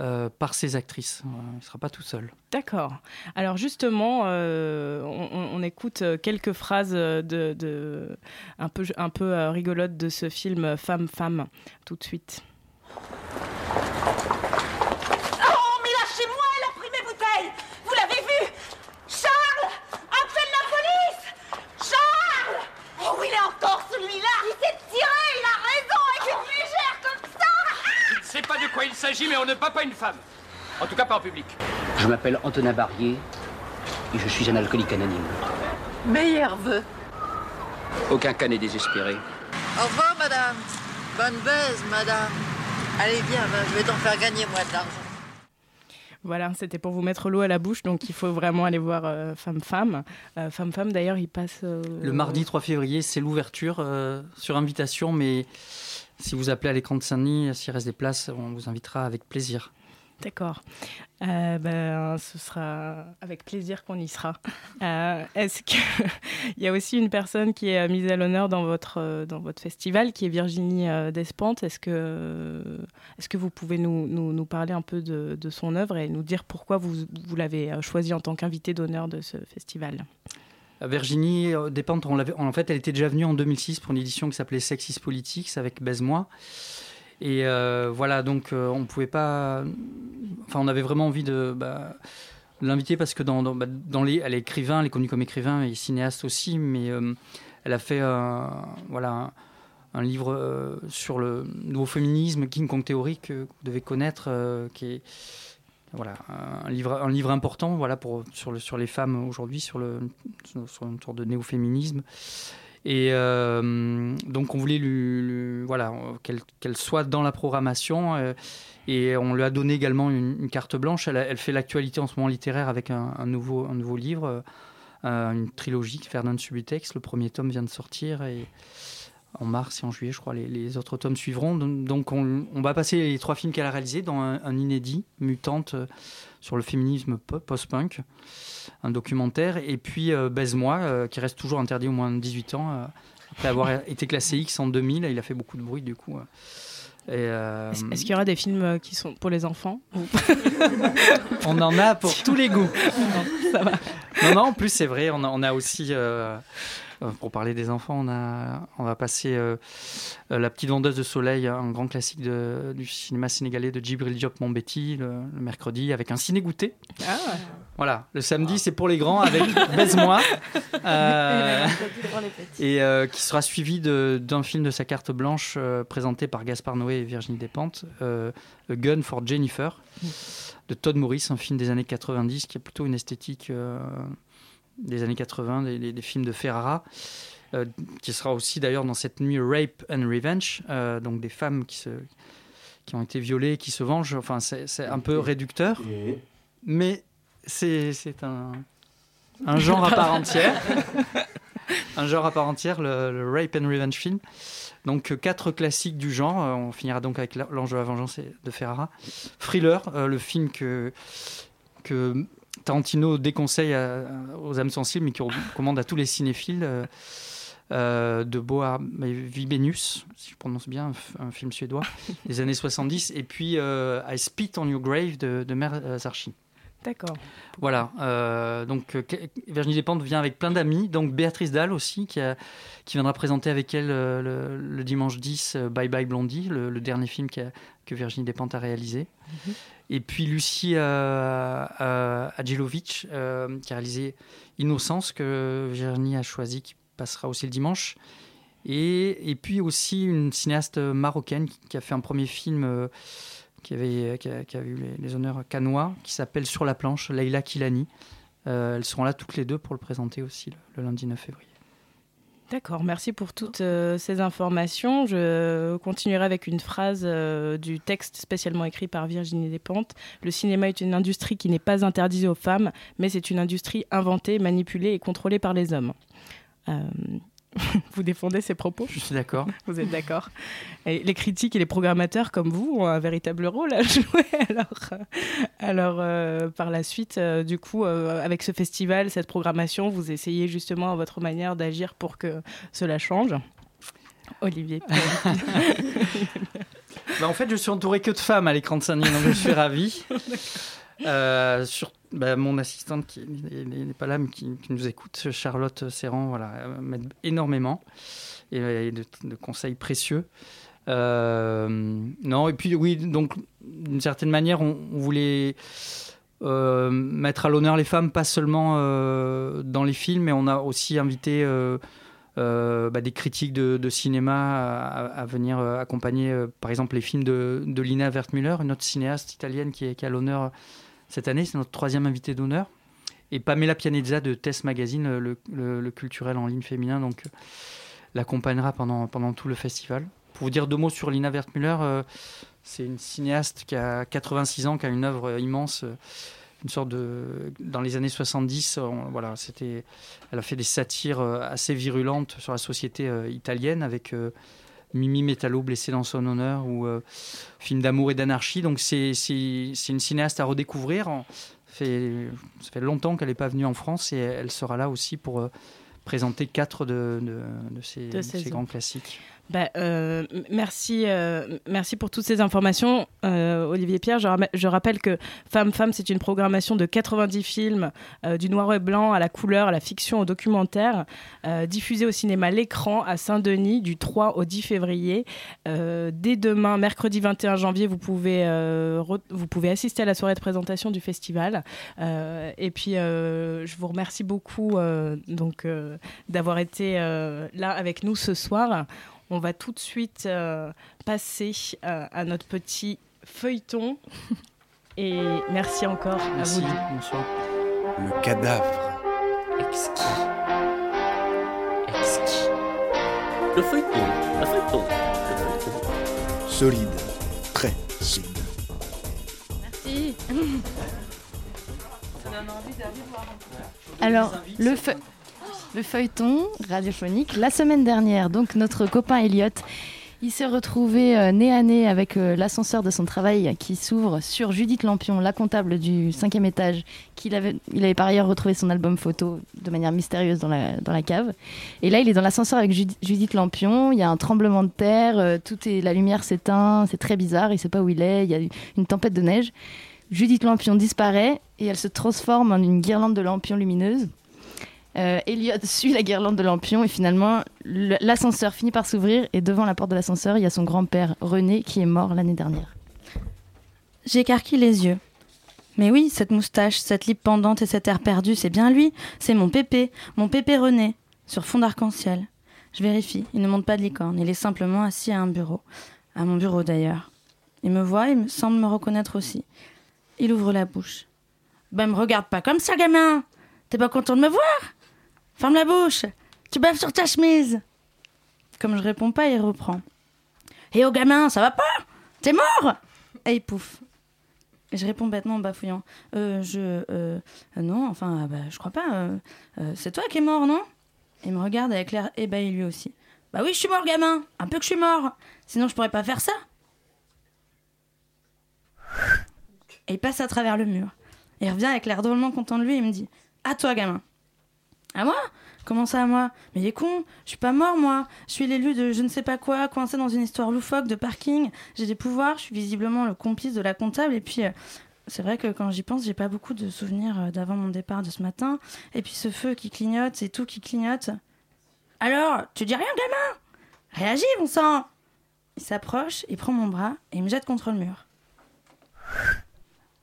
Euh, par ces actrices. Il ne sera pas tout seul. D'accord. Alors justement, euh, on, écoute quelques phrases de, de, un peu, un peu euh, rigolotes de ce film Femme, Femme, tout de suite. Oh, il est encore celui-là Il s'est tiré, il a raison, avec une légère comme ça sait pas de quoi il s'agit, mais on ne bat pas une femme. En tout cas, pas en public. Je m'appelle Antonin Barrier et je suis un alcoolique anonyme. Meilleur vœu. Aucun cas n'est désespéré. Au revoir, madame. Bonne baise, madame. Allez, viens, je vais t'en faire gagner, moi, de l'argent. Voilà, c'était pour vous mettre l'eau à la bouche, donc il faut vraiment aller voir euh, Femme Femme. Euh, Femme Femme, d'ailleurs, il passe. euh, Le mardi 3 février, c'est l'ouverture euh, sur invitation, mais si vous appelez à l'écran de Saint-Denis, s'il reste des places, on vous invitera avec plaisir. D'accord. Euh, ben, ce sera avec plaisir qu'on y sera. Euh, Est-ce qu'il y a aussi une personne qui est mise à l'honneur dans votre, euh, dans votre festival, qui est Virginie euh, Despentes? Est-ce que, est que vous pouvez nous, nous, nous parler un peu de, son œuvre et nous dire pourquoi vous, vous l'avez euh, choisie en tant qu'invitée d'honneur de ce festival? Euh, Virginie euh, Despentes, en fait, elle était déjà venue en 2006 pour une édition qui s'appelait Sexis Politics avec Baise-moi. Et euh, voilà, donc euh, on pouvait pas. Enfin, on avait vraiment envie de bah, l'inviter parce que bah, dans les, elle est écrivain, elle est connue comme écrivain et cinéaste aussi, mais euh, elle a fait voilà, un, livre euh, sur le nouveau féminisme, King Kong Theory, que vous devez connaître, euh, qui est voilà, un livre, un livre important voilà, pour, sur, le, sur les femmes aujourd'hui, sur, le, sur, une sorte de néo-féminisme. Et euh, donc on voulait voilà, qu'elle soit dans la programmation. euh, et on lui a donné également une, carte blanche. Elle, elle fait l'actualité en ce moment littéraire avec un, nouveau, un nouveau livre, euh, une trilogie, Fernand Subutex. Le premier tome vient de sortir en mars et en juillet, je crois, les, les autres tomes suivront. Donc, on, on va passer les trois films qu'elle a réalisés dans un, un inédit, Mutante, euh, sur le féminisme po- post-punk, un documentaire, et puis euh, Baise-moi, euh, qui reste toujours interdit au moins de 18 ans, après avoir été classé X en 2000, il a fait beaucoup de bruit du coup. Est-ce qu'il y aura des films qui sont pour les enfants on en a pour tous les goûts. Non, ça va. Non, non, en plus, c'est vrai, on a, on a aussi, euh, pour parler des enfants, on, a, on va passer euh, euh, La petite vendeuse de soleil, un grand classique de- du cinéma sénégalais de Djibril Diop Mombeti, le, le mercredi, avec un ciné-goûté. Ah. Voilà, le samedi, c'est pour les grands avec Baise-moi. Euh, et qui sera suivi d'un film de sa carte blanche présenté par Gaspard Noé et Virginie Despentes, A Gun for Jennifer, de Todd Morris, un film des années 90 qui a plutôt une esthétique des années 80, des, films de Ferrara. euh, qui sera aussi d'ailleurs dans cette nuit Rape and Revenge, euh, donc des femmes qui, se, qui ont été violées, qui se vengent. Enfin, c'est un peu réducteur, mais c'est un, un genre à part entière. un genre à part entière, le, le Rape and Revenge film. Donc euh, quatre classiques du genre. On finira donc avec La- L'Ange de la Vengeance de Ferrara. Thriller, euh, le film que, que Tarantino déconseille à- aux âmes sensibles, mais qui recommande à tous les cinéphiles. euh, euh, de Boa Vibenius, si je prononce bien, un, f- un film suédois, des années 70, et puis euh, I Spit on Your Grave de, de Mer Zarchi. D'accord. Voilà, euh, donc euh, Virginie Despentes vient avec plein d'amis, donc Béatrice Dalle aussi, qui, a- qui viendra présenter avec elle euh, le, le dimanche 10 euh, Bye Bye Blondie, le, le dernier film que Virginie Despentes a réalisé. Et puis Lucie euh, Adjelovic, qui a réalisé Innocence, que Virginie a choisi, qui passera aussi le dimanche. Et, et puis aussi une cinéaste marocaine qui, qui a fait un premier film qui, avait, qui, a, eu les, honneurs canois, qui s'appelle Sur la planche, Leila Kilani. Euh, elles seront là toutes les deux pour le présenter aussi le, lundi 9 février. D'accord, merci pour toutes euh, ces informations. Je continuerai avec une phrase euh, du texte spécialement écrit par Virginie Despentes. Le cinéma est une industrie qui n'est pas interdite aux femmes, mais c'est une industrie inventée, manipulée et contrôlée par les hommes. Vous défendez ces propos Je suis d'accord. Vous êtes d'accord Et Les critiques et les programmateurs comme vous ont un véritable rôle à jouer. Alors, euh, alors euh, par la suite, euh, du coup, euh, avec ce festival, cette programmation, vous essayez justement à votre manière d'agir pour que cela change. Olivier. Bah, en fait, je suis entouré que de femmes à l'écran de Saint-Denis, donc je suis ravi. Euh, sur bah, mon assistante qui n'est- pas là, mais qui, nous écoute, Charlotte Serran, voilà, euh, m'aide énormément et, et de, de conseils précieux. Euh, non, et puis oui, donc d'une certaine manière, on, voulait mettre à l'honneur les femmes, pas seulement dans les films, mais on a aussi invité bah, des critiques de, cinéma à, venir accompagner, par exemple, les films de, Lina Wertmüller, une autre cinéaste italienne qui qui est à l'honneur cette année. C'est notre troisième invité d'honneur. Et Pamela Pianezza de Test Magazine, le, culturel en ligne féminin, donc euh, l'accompagnera pendant, pendant tout le festival. Pour vous dire deux mots sur Lina Wertmüller, euh, c'est une cinéaste qui a 86 ans, qui a une œuvre immense. euh, une sorte de dans les années 70 on- voilà c'était elle a fait des satires assez virulentes sur la société italienne avec Mimi Metallo blessé dans son honneur ou euh, film d'amour et d'anarchie. Donc c'est une cinéaste à redécouvrir. Ça fait ça fait longtemps qu'elle n'est pas venue en France et elle sera là aussi pour euh, présenter quatre de, de, de ces, De œuvres. grands classiques Bah, euh, merci, euh, merci pour toutes ces informations, euh, Olivier Pierre. Je, je rappelle que Femme Femme, c'est une programmation de 90 films, du noir et blanc à la couleur, à la fiction, au documentaire, euh, diffusé au cinéma L'écran à Saint-Denis du 3 au 10 février. Dès demain, mercredi 21 janvier, vous pouvez, vous pouvez assister à la soirée de présentation du festival. Et puis, je vous remercie beaucoup donc d'avoir été là avec nous ce soir. On va tout de suite euh, passer euh, à notre petit feuilleton. Et merci encore Merci, à vous. deux. bonsoir. Le cadavre. Exquis. Exquis. Le feuilleton. Le feuilleton. Le feuilleton. Solide. Très solide. Merci. Alors, le, feu- le feuilleton radiophonique, la semaine dernière, donc notre copain Elliot, il s'est retrouvé euh, nez à nez avec euh, l'ascenseur de son travail qui s'ouvre sur Judith Lampion, la comptable du cinquième étage, qu'il avait, il avait par ailleurs retrouvé son album photo de manière mystérieuse dans la, cave. Et là, il est dans l'ascenseur avec Judi- Judith Lampion, il y a un tremblement de terre, euh, tout est, la lumière s'éteint, c'est très bizarre, il sait pas où il est, il y a une tempête de neige. Judith Lampion disparaît et elle se transforme en une guirlande de lampions lumineuse. Euh, Elliot suit la guirlande de lampions et finalement le- l'ascenseur finit par s'ouvrir et devant la porte de l'ascenseur il y a son grand-père René qui est mort l'année dernière. J'écarquille les yeux. Mais oui, cette moustache, cette lippe pendante et cet air perdu, c'est bien lui. C'est mon pépé, mon pépé René, sur fond d'arc-en-ciel. Je vérifie, il ne monte pas de licorne, il est simplement assis à un bureau. À mon bureau d'ailleurs. Il me voit et me semble me reconnaître aussi. Il ouvre la bouche. Ben me regarde pas comme ça, gamin T'es pas content de me voir? Ferme la bouche Tu baves sur ta chemise Comme je réponds pas, il reprend. Eh oh gamin, ça va pas? T'es mort? Et il pouffe. Et je réponds bêtement en bafouillant. Euh, je. euh, non, enfin, euh, bah, je crois pas. euh, euh, c'est toi qui es mort, non? Il me regarde avec l'air ébahi lui aussi. Bah oui, je suis mort, gamin Un peu que je suis mort Sinon, je pourrais pas faire ça Et il passe à travers le mur. Il revient avec l'air drôlement content de lui et me dit À toi, gamin À moi? Comment ça à moi? Mais il est con, je suis pas mort moi. Je suis l'élu de je ne sais pas quoi, coincé dans une histoire loufoque de parking. J'ai des pouvoirs, je suis visiblement le complice de la comptable. Et puis, euh, c'est vrai que quand j'y pense, j'ai pas beaucoup de souvenirs euh, d'avant mon départ de ce matin. Et puis ce feu qui clignote, c'est tout qui clignote. Alors, tu dis rien, gamin? Réagis, bon sang Il s'approche, il prend mon bras et il me jette contre le mur.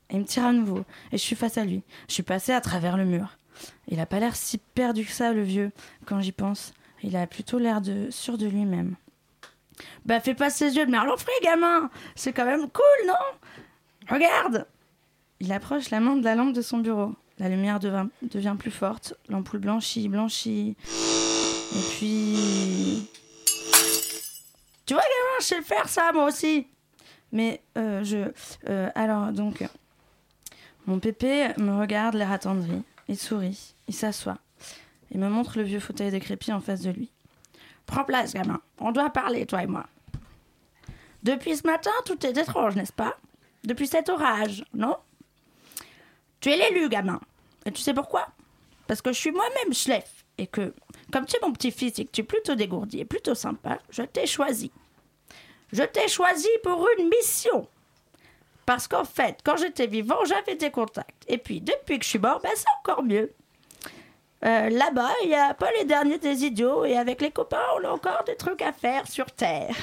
Et il me tire à nouveau. Et je suis face à lui. Je suis passée à travers le mur. Il a pas l'air si perdu que ça, le vieux, quand j'y pense. Il a plutôt l'air de sûr de lui-même. Bah, fais pas ses yeux de merlan frit, gamin C'est quand même cool, non? Regarde Il approche la main de la lampe de son bureau. La lumière devient plus forte. L'ampoule blanchit, blanchit. Et puis. Tu vois, gamin, je sais faire, ça, moi aussi Mais, euh, je. euh, alors, donc. Mon pépé me regarde, l'air attendri. Il sourit, il s'assoit. Il me montre le vieux fauteuil décrépit en face de lui. Prends place, gamin. On doit parler, toi et moi. Depuis ce matin, tout est étrange, n'est-ce pas? Depuis cet orage, non? Tu es l'élu, gamin. Et tu sais pourquoi? Parce que je suis moi-même Schleff. Et que, comme tu es mon petit-fils et que tu es plutôt dégourdi et plutôt sympa, je t'ai choisi. Je t'ai choisi pour une mission. Parce qu'en fait, quand j'étais vivant, j'avais des contacts. Et puis, depuis que je suis mort, ben, c'est encore mieux. Euh, Là-bas, il y a pas les derniers des idiots. Et avec les copains, on a encore des trucs à faire sur Terre.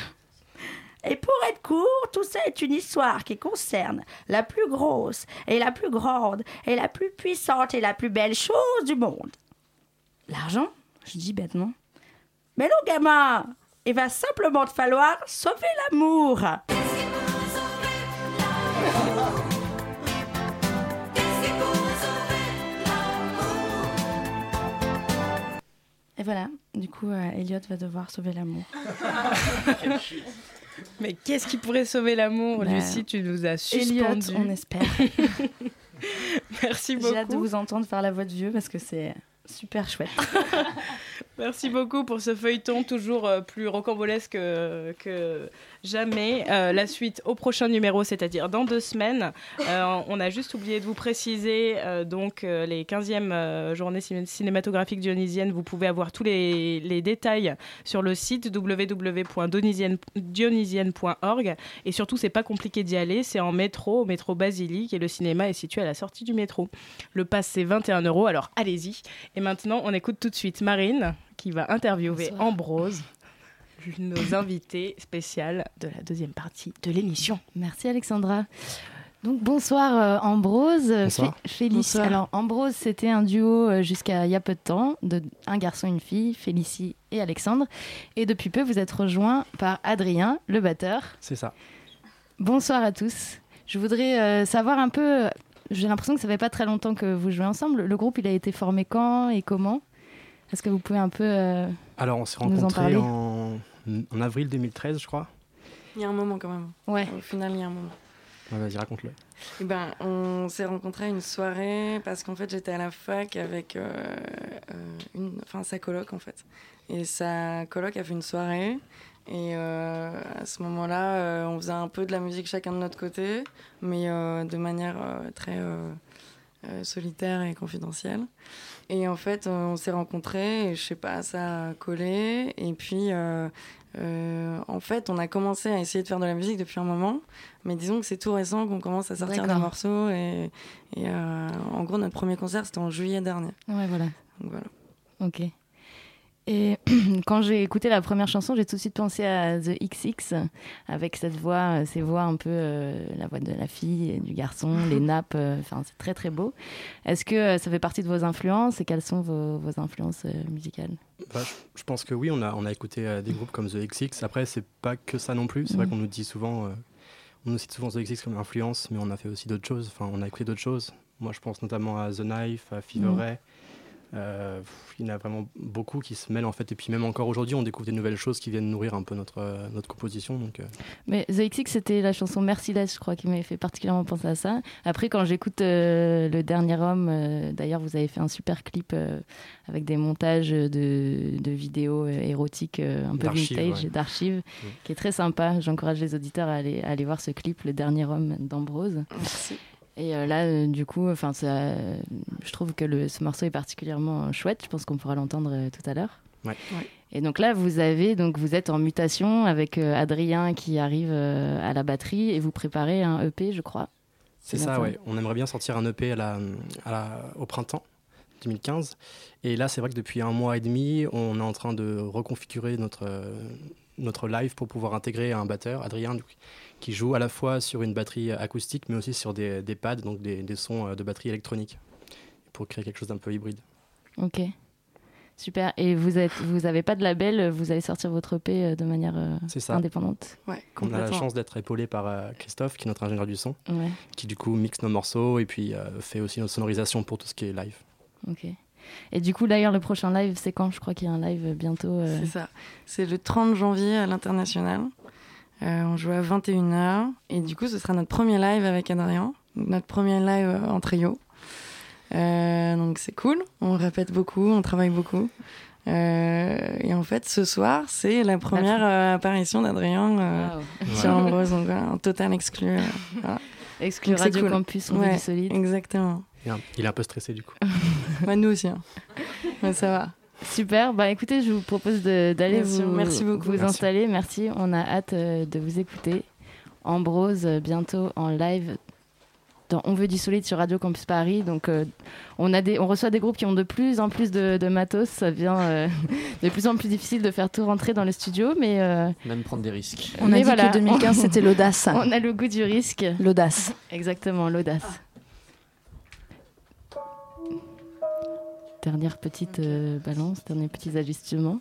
Et pour être court, tout ça est une histoire qui concerne la plus grosse et la plus grande et la plus puissante et la plus belle chose du monde. L'argent Je dis bêtement. Mais non, gamin Il va simplement te falloir sauver l'amour Et voilà, du coup, euh, Elliot va devoir sauver l'amour. Mais qu'est-ce qui pourrait sauver l'amour, Bah, Lucie Tu nous as Elliot, suspendu. on espère. Merci J'ai hâte de beaucoup. vous entendre faire la voix de vieux parce que c'est super chouette. Merci beaucoup pour ce feuilleton toujours euh, plus rocambolesque euh, que jamais. Euh, la suite au prochain numéro, c'est-à-dire dans deux semaines. Euh, on a juste oublié de vous préciser euh, donc les 15e euh, journées ciné- cinématographiques dionysiennes. Vous pouvez avoir tous les, les détails sur le site www.dionysienne.org. Et surtout, c'est pas compliqué d'y aller. C'est en métro, au métro Basilique, et le cinéma est situé à la sortie du métro. Le pass, c'est 21 euros, alors allez-y. Et maintenant, on écoute tout de suite Marine qui va interviewer Ambrose, nos invités spéciales de la deuxième partie de l'émission. Merci Alexandra. Donc bonsoir euh, Ambrose, Bonsoir. Fé- Félicie. Alors Ambrose, c'était un duo euh, jusqu'à il y a peu de temps, de un garçon et une fille, Félicie et Alexandre. Et depuis peu, vous êtes rejoints par Adrien, le batteur. C'est ça. Bonsoir à tous. Je voudrais euh, savoir un peu. J'ai l'impression que ça fait pas très longtemps que vous jouez ensemble. Le groupe, il a été formé quand et comment? Est-ce que vous pouvez un peu euh, Alors, on s'est nous en rencontrés parler? en... en avril 2013, je crois. Il y a un moment quand même. Ouais. Au final, il y a un moment. Ouais, Vas-y, raconte-le. Eh ben, on s'est rencontrés à une soirée parce qu'en fait, j'étais à la fac avec euh, euh, une, enfin, sa coloc en fait. Et sa coloc a fait une soirée. Et euh, à ce moment-là, euh, on faisait un peu de la musique chacun de notre côté, mais euh, de manière euh, très euh, solitaire et confidentielle. Et en fait, euh, on s'est rencontrés et je sais pas, ça a collé. Et puis, euh, euh, en fait, on a commencé à essayer de faire de la musique depuis un moment. Mais disons que c'est tout récent qu'on commence à sortir des morceaux. Et, et, en gros, notre premier concert, c'était en juillet dernier. Ouais, voilà. Donc voilà. Ok. Et quand j'ai écouté la première chanson, j'ai tout de suite pensé à The XX, avec cette voix, euh, ces voix un peu, euh, la voix de la fille et du garçon, les nappes, euh, c'est très très beau. Est-ce que ça fait partie de vos influences et quelles sont vos, vos influences euh, musicales? Bah, je, je pense que oui, on a, on a écouté des groupes comme The XX. Après, c'est pas que ça non plus. C'est vrai Mhm. qu'on nous dit souvent, on nous cite souvent The XX comme influence, mais on a fait aussi d'autres choses. Enfin, on a écouté d'autres choses. Moi, je pense notamment à The Knife, à Fever Mhm. Euh, il y en a vraiment beaucoup qui se mêlent en fait. Et puis même encore aujourd'hui, on découvre des nouvelles choses qui viennent nourrir un peu notre, euh, notre composition. Donc, euh, Mais The XX, c'était la chanson Merciless, je crois, qui m'avait fait particulièrement penser à ça. Après, quand j'écoute euh, Le Dernier Homme, euh, d'ailleurs, vous avez fait un super clip euh, avec des montages de, de vidéos euh, érotiques euh, un peu D'archives, vintage, ouais. d'archives, qui est très sympa. J'encourage les auditeurs à aller, à aller voir ce clip, Le Dernier Homme d'Ambrose. Merci. Et euh, là, euh, du coup, enfin, ça, je trouve que le, ce morceau est particulièrement chouette. Je pense qu'on pourra l'entendre euh, tout à l'heure. ouais. Et donc là, vous avez donc vous êtes en mutation avec euh, Adrien qui arrive euh, à la batterie et vous préparez un EP, je crois. C'est ça, ouais. On aimerait bien sortir un EP à la, à la- au printemps 2015. Et là, c'est vrai que depuis un mois et demi, on est en train de reconfigurer notre, euh, notre live pour pouvoir intégrer un batteur, Adrien, qui joue à la fois sur une batterie acoustique, mais aussi sur des, des pads, donc des, des sons euh, de batterie électronique, pour créer quelque chose d'un peu hybride. Ok, super. Et vous êtes, vous avez pas de label, vous allez sortir votre EP euh, de manière euh, C'est ça. indépendante. Ouais, On a la chance d'être épaulé par euh, Christophe, qui est notre ingénieur du son, Ouais. qui du coup mixe nos morceaux et puis euh, fait aussi notre sonorisation pour tout ce qui est live. Ok. Et du coup, d'ailleurs, le prochain live, c'est quand? Je crois qu'il y a un live bientôt. euh, C'est ça. C'est le 30 janvier à l'international. Euh, on joue à 21h. Et du coup, ce sera notre premier live avec Adrien. Notre premier live euh, en trio. Euh, donc c'est cool. On répète beaucoup, on travaille beaucoup. Euh, et en fait, ce soir, c'est la première euh, apparition d'Adrien euh, Wow. sur. Ambrose. Donc voilà, un total exclu. euh, voilà. Exclu Donc, c'est Radio cool. Campus, on Ouais, solide. Exactement. Il est un, peu stressé du coup. Bah, nous aussi. hein. Ouais, ça va. Super. Bah écoutez, je vous propose d'aller vous, merci beaucoup. vous Merci. installer. Merci. On a hâte euh, de vous écouter. Ambrose, euh, bientôt en live dans On veut du solide sur Radio Campus Paris. Donc euh, on, a des, on reçoit des groupes qui ont de plus en plus de, de matos. Ça devient euh, de plus en plus difficile de faire tout rentrer dans le studio. Mais euh, Même prendre des risques. on a dit voilà. que 2015, c'était l'audace. on a le goût du risque. L'audace. Exactement, l'audace. Dernière petite euh, balance, derniers petits ajustements.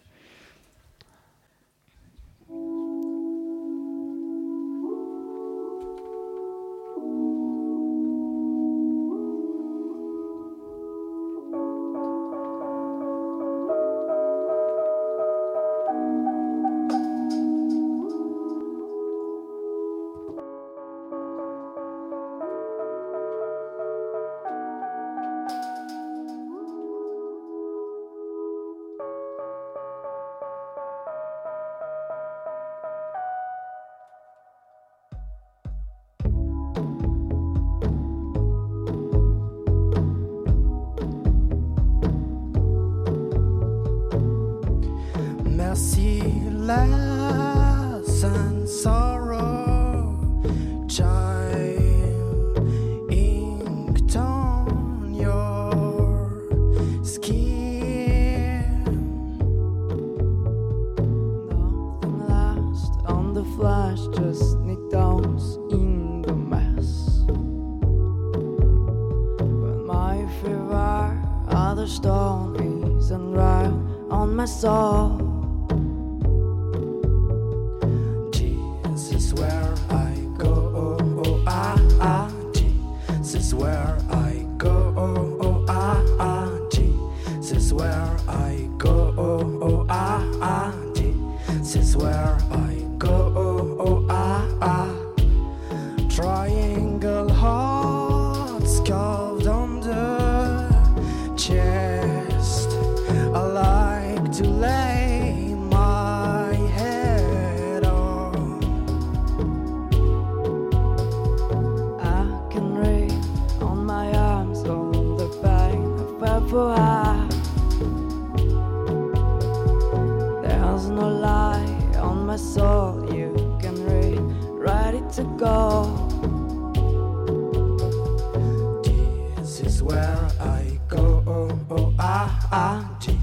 Ah, ah, gee.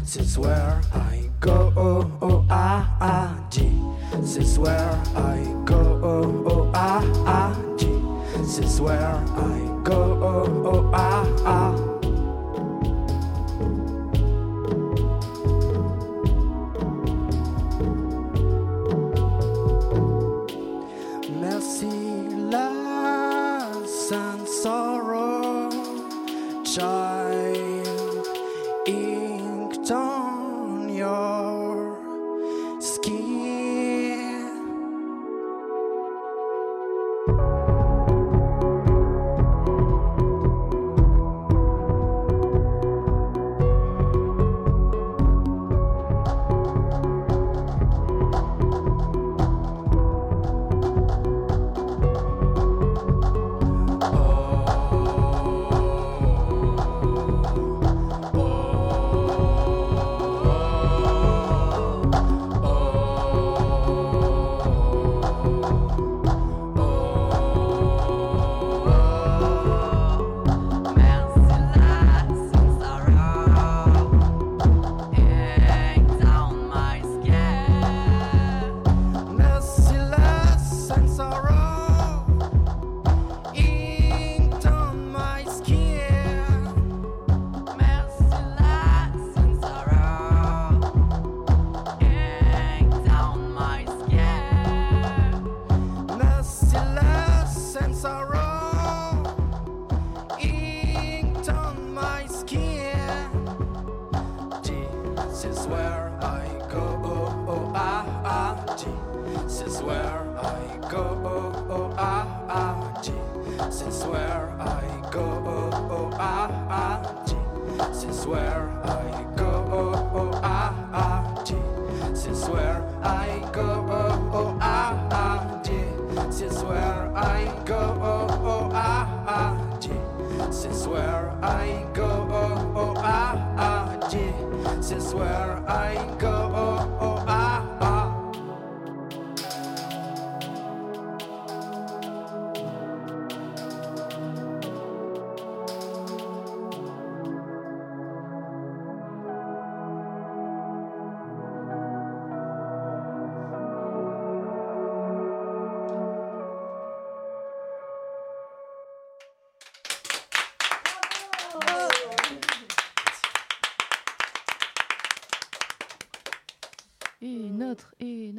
This is where I where I go. Where I go. Oh, oh, ah, ah. This is where I go. Oh, oh, ah, ah. This is where I go. Oh, oh, ah, ah. This is where I go. Oh, oh, ah, ah. This is where I go.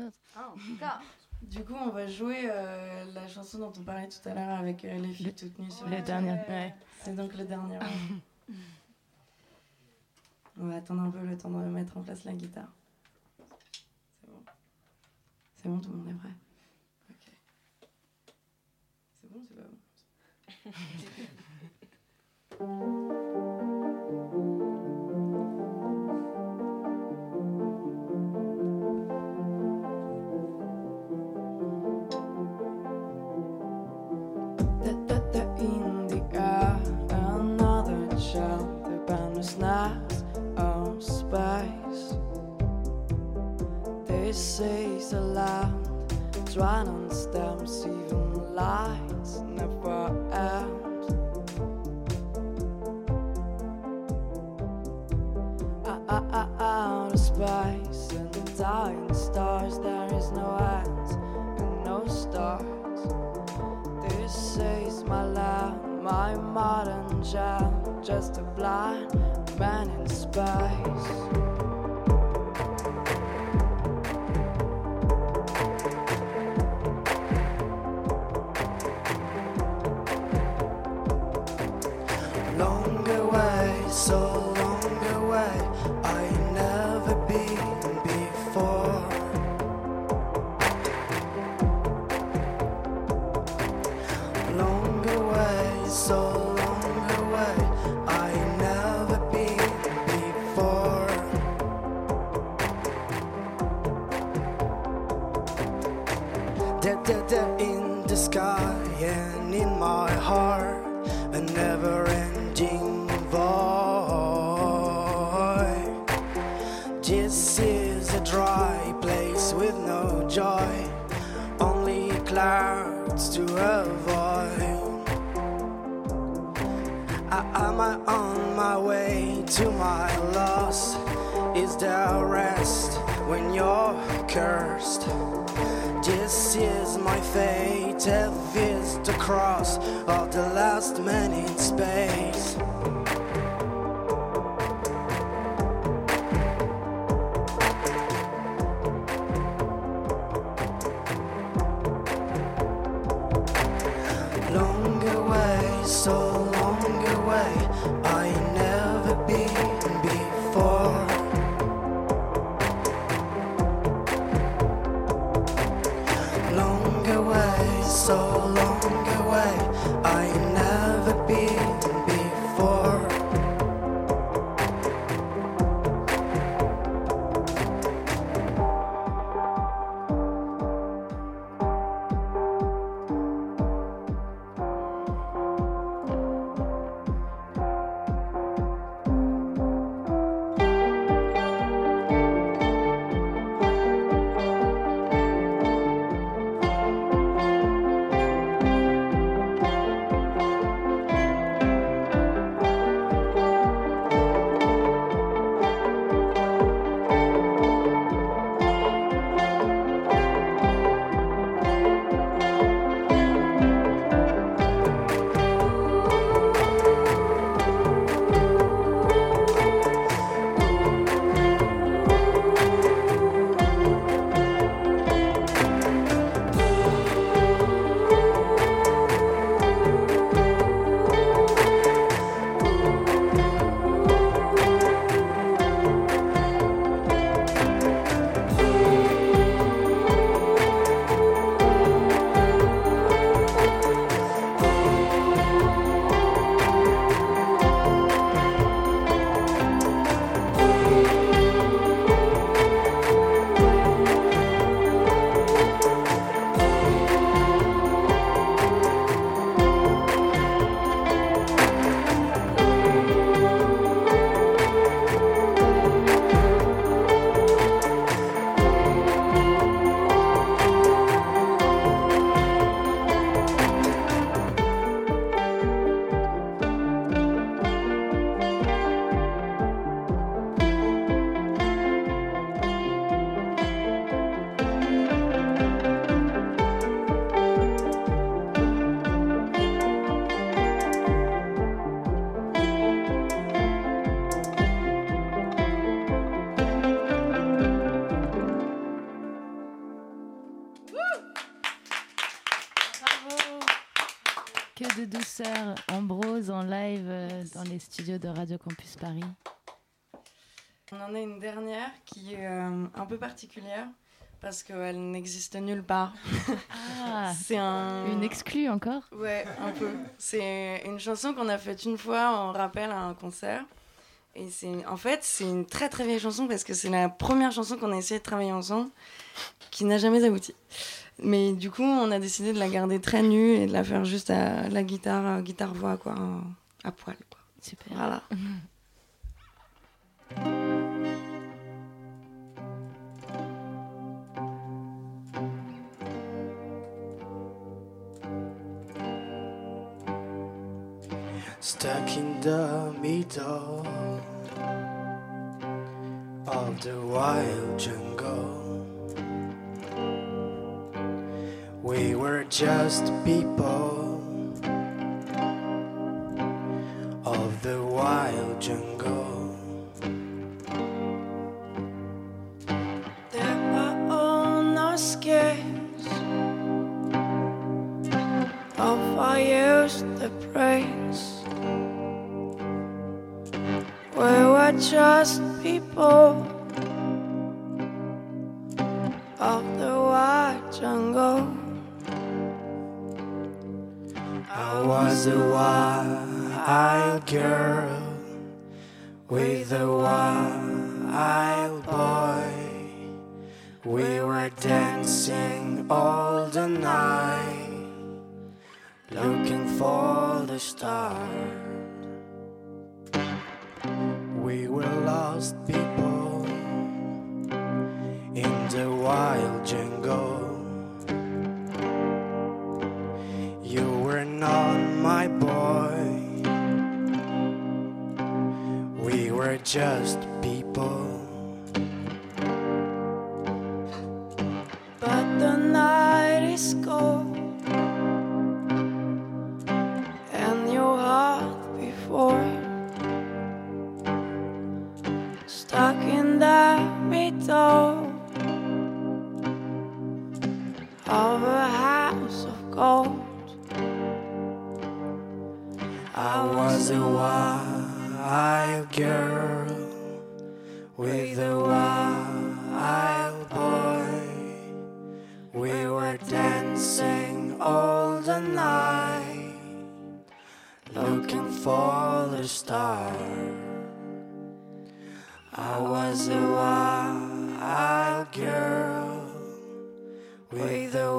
Autre. Du coup, on va jouer euh, la chanson dont on parlait tout à l'heure avec euh, les filles toutes nues sur le dernier, ouais. C'est donc le dernier. on va attendre un peu le temps de mettre en place la guitare. C'est bon. C'est bon, tout le monde est prêt Ok. C'est bon, c'est pas in This says aloud, drawing on stems, even lights never end. Out of space and dying stars, there is no end and no stars. This is my land, my modern gem, just a blind man in space. Is the cross of the last man in space. Radio Campus Paris. On en a une dernière qui est euh, un peu particulière parce qu'elle n'existe nulle part. Ah, c'est un... Une exclue encore? Ouais, un peu. C'est une chanson qu'on a faite une fois en rappel à un concert. Et c'est en fait, c'est une très très vieille chanson parce que c'est la première chanson qu'on a essayé de travailler ensemble qui n'a jamais abouti. Mais du coup, on a décidé de la garder très nue et de la faire juste à la guitare, euh, guitare-voix, quoi, à poil. Super. Voilà. Stuck in the middle of the wild jungle. We were just people. We were dancing all the night, looking for the star. I was a wild girl with a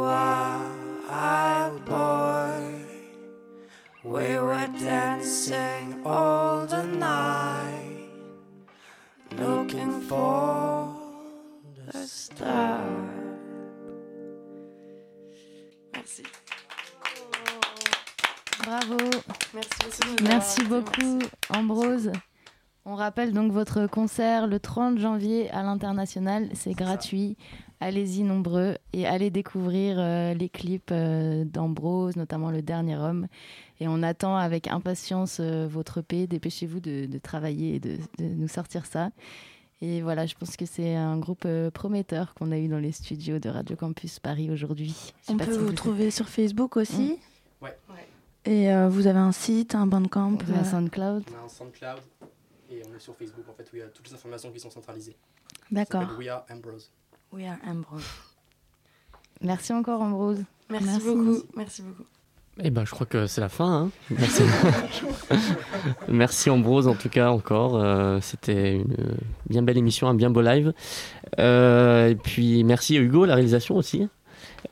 wild boy. We were dancing Merci beaucoup. Merci Ambrose. On rappelle donc votre concert le 30 janvier à l'international. C'est gratuit. Allez-y nombreux et allez découvrir euh, les clips euh, d'Ambrose, notamment Le Dernier Homme. Et on attend avec impatience euh, votre EP. Dépêchez-vous de, de travailler et de, de nous sortir ça. Et voilà, je pense que c'est un groupe euh, prometteur qu'on a eu dans les studios de Radio Campus Paris aujourd'hui. On peut si vous trouver sur Facebook aussi? Ouais. Et euh, vous avez un site, un bandcamp. On a euh, SoundCloud. On a un SoundCloud et on est sur Facebook en fait où il y a toutes les informations qui sont centralisées. D'accord. We Are Ambrose. We are Ambrose. Merci encore, Ambrose. Merci, Merci. beaucoup. Merci beaucoup. Eh ben, je crois que c'est la fin. hein. Merci. Merci Ambrose en tout cas encore. Euh, C'était une bien belle émission, un bien beau live. Euh, et puis merci à Hugo, la réalisation aussi.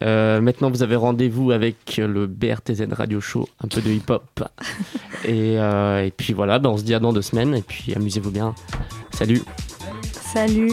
Euh, maintenant, vous avez rendez-vous avec le BRTZ Radio Show, un peu de hip-hop. et, euh, et puis voilà, ben, on se dit à dans deux semaines. Et puis amusez-vous bien. Salut. Salut.